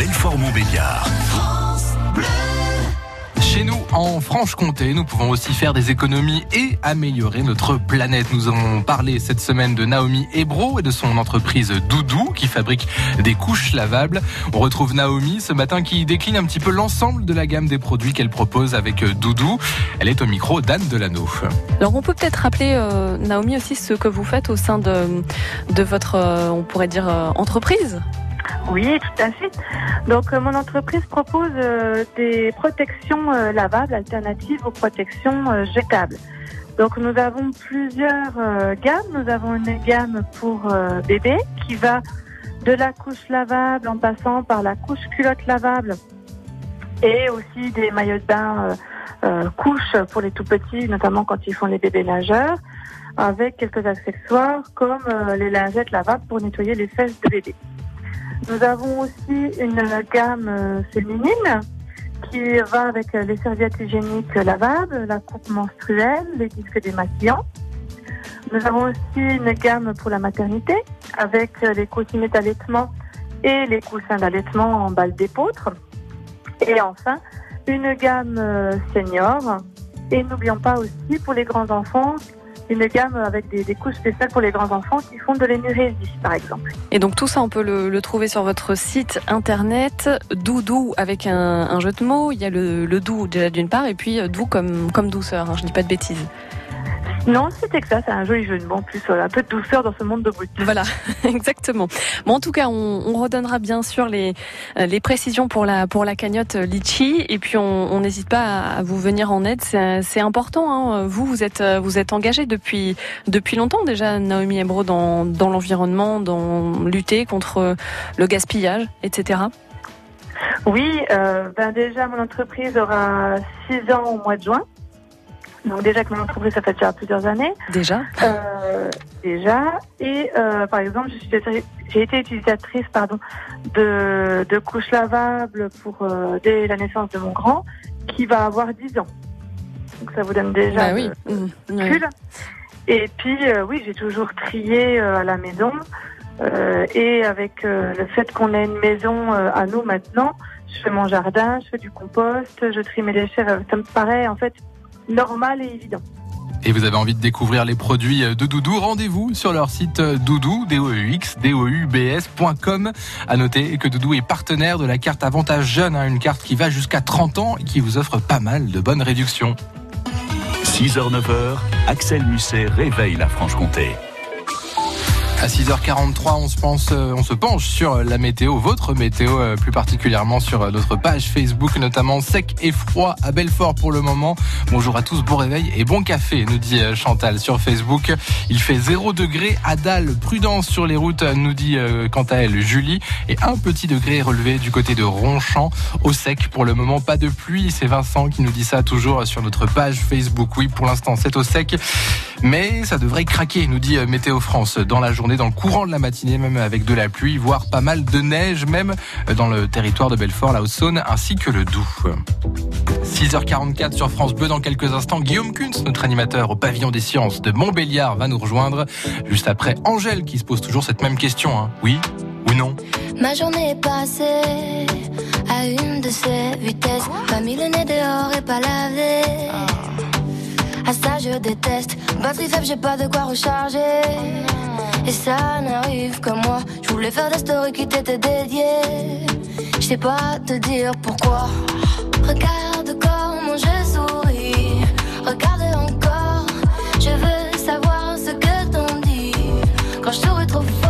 Belfort-Montbéliard. Chez nous, en Franche-Comté, nous pouvons aussi faire des économies et améliorer notre planète. Nous avons parlé cette semaine de Naomi Ebro et de son entreprise Doudou qui fabrique des couches lavables. On retrouve Naomi ce matin qui décline un petit peu l'ensemble de la gamme des produits qu'elle propose avec Doudou. Elle est au micro d'Anne Delano. Alors on peut peut-être rappeler, euh, Naomi, aussi ce que vous faites au sein de, de votre, euh, on pourrait dire, euh, entreprise? Oui, tout à fait. Donc, euh, mon entreprise propose euh, des protections euh, lavables alternatives aux protections jetables. Donc, nous avons plusieurs gammes. Nous avons une gamme pour bébé qui va de la couche lavable en passant par la couche culotte lavable et aussi des maillots de bain couches pour les tout petits, notamment quand ils font les bébés nageurs, avec quelques accessoires comme les lingettes lavables pour nettoyer les fesses de bébé. Nous avons aussi une gamme euh, féminine qui va avec euh, les serviettes hygiéniques lavables, la coupe menstruelle, les disques démaquillants. Nous avons aussi une gamme pour la maternité avec euh, les coussinets d'allaitement et les coussins d'allaitement en balle d'épeautre. Et enfin, une gamme senior. Et n'oublions pas aussi pour les grands enfants, une gamme avec des, des couches spéciales pour les grands enfants qui font de l'énurésie, par exemple. Et donc tout ça, on peut le, trouver sur votre site internet, Doudou avec un, jeu de mots. Il y a le, le doux déjà d'une part, et puis euh, doux comme, douceur. Hein, je dis pas de bêtises. Non, c'était que ça, c'est un joli jeu de mots. En plus, voilà, un peu de douceur dans ce monde de brut. Voilà, exactement. Bon, en tout cas, on, on redonnera bien sûr les, euh, les précisions pour la, pour la cagnotte euh, Litchi. Et puis, on n'hésite pas à, vous venir en aide. C'est important. Hein. Vous, vous êtes, euh, vous êtes engagé depuis, depuis longtemps déjà, Naomi Ebro, dans, dans l'environnement, dans lutter contre le gaspillage, etc. Oui, euh, ben déjà, mon entreprise aura six ans au mois de juin. Donc déjà que mon entreprise, ça fait déjà plusieurs années. Déjà Euh, déjà. Et euh, par exemple, j'ai été utilisatrice pardon, de, de couches lavables pour euh, dès la naissance de mon grand, qui va avoir 10 ans. Donc ça vous donne déjà Bah oui. le Mmh, recul. Et puis oui, j'ai toujours trié à la maison. Et avec le fait qu'on ait une maison à nous maintenant, je fais mon jardin, je fais du compost, je trie mes déchets. Ça me paraît en fait normal et évident. Et vous avez envie de découvrir les produits de Doudou, rendez-vous sur leur site doudou, d o u x d o u b s.com. À noter que Doudou est partenaire de la carte Avantage Jeune, hein, une carte qui va jusqu'à 30 ans et qui vous offre pas mal de bonnes réductions. 6h, 9h, Axel Musset réveille la Franche-Comté. À 6h43, on se pense, euh, on se penche sur la météo, votre météo euh, plus particulièrement sur euh, notre page Facebook, notamment sec et froid à Belfort pour le moment. Bonjour à tous, bon réveil et bon café, nous dit euh, Chantal sur Facebook. Il fait 0 degré à Dalle, prudence sur les routes, nous dit euh, quant à elle Julie, et un petit degré relevé du côté de Ronchamp au sec. Pour le moment, pas de pluie, c'est Vincent qui nous dit ça toujours sur notre page Facebook. Oui, pour l'instant, c'est au sec, mais ça devrait craquer, nous dit euh, Météo France, dans la journée, dans le courant de la matinée, même avec de la pluie, voire pas mal de neige, même euh, dans le territoire de Belfort, la Haute-Saône, ainsi que le Doubs. 6h44 sur France Bleu dans quelques instants. Guillaume Kunz, notre animateur au pavillon des sciences de Montbéliard, va nous rejoindre juste après Angèle qui se pose toujours cette même question. hein. Oui ou non? Ma journée est passée à une de ces vitesses. Pas mis le nez dehors et pas lavé. Ça je déteste. Batterie faible, j'ai pas de quoi recharger. Et ça n'arrive que moi. Je voulais faire des stories qui t'étaient dédiées. Je sais pas te dire pourquoi. Regarde comment je souris. Regarde encore. Je veux savoir ce que t'en dis. Quand je souris trop fort,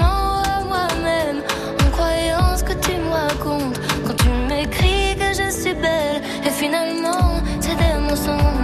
à moi-même en croyant ce que tu me racontes. Quand tu m'écris que je suis belle et finalement c'est des mensonges.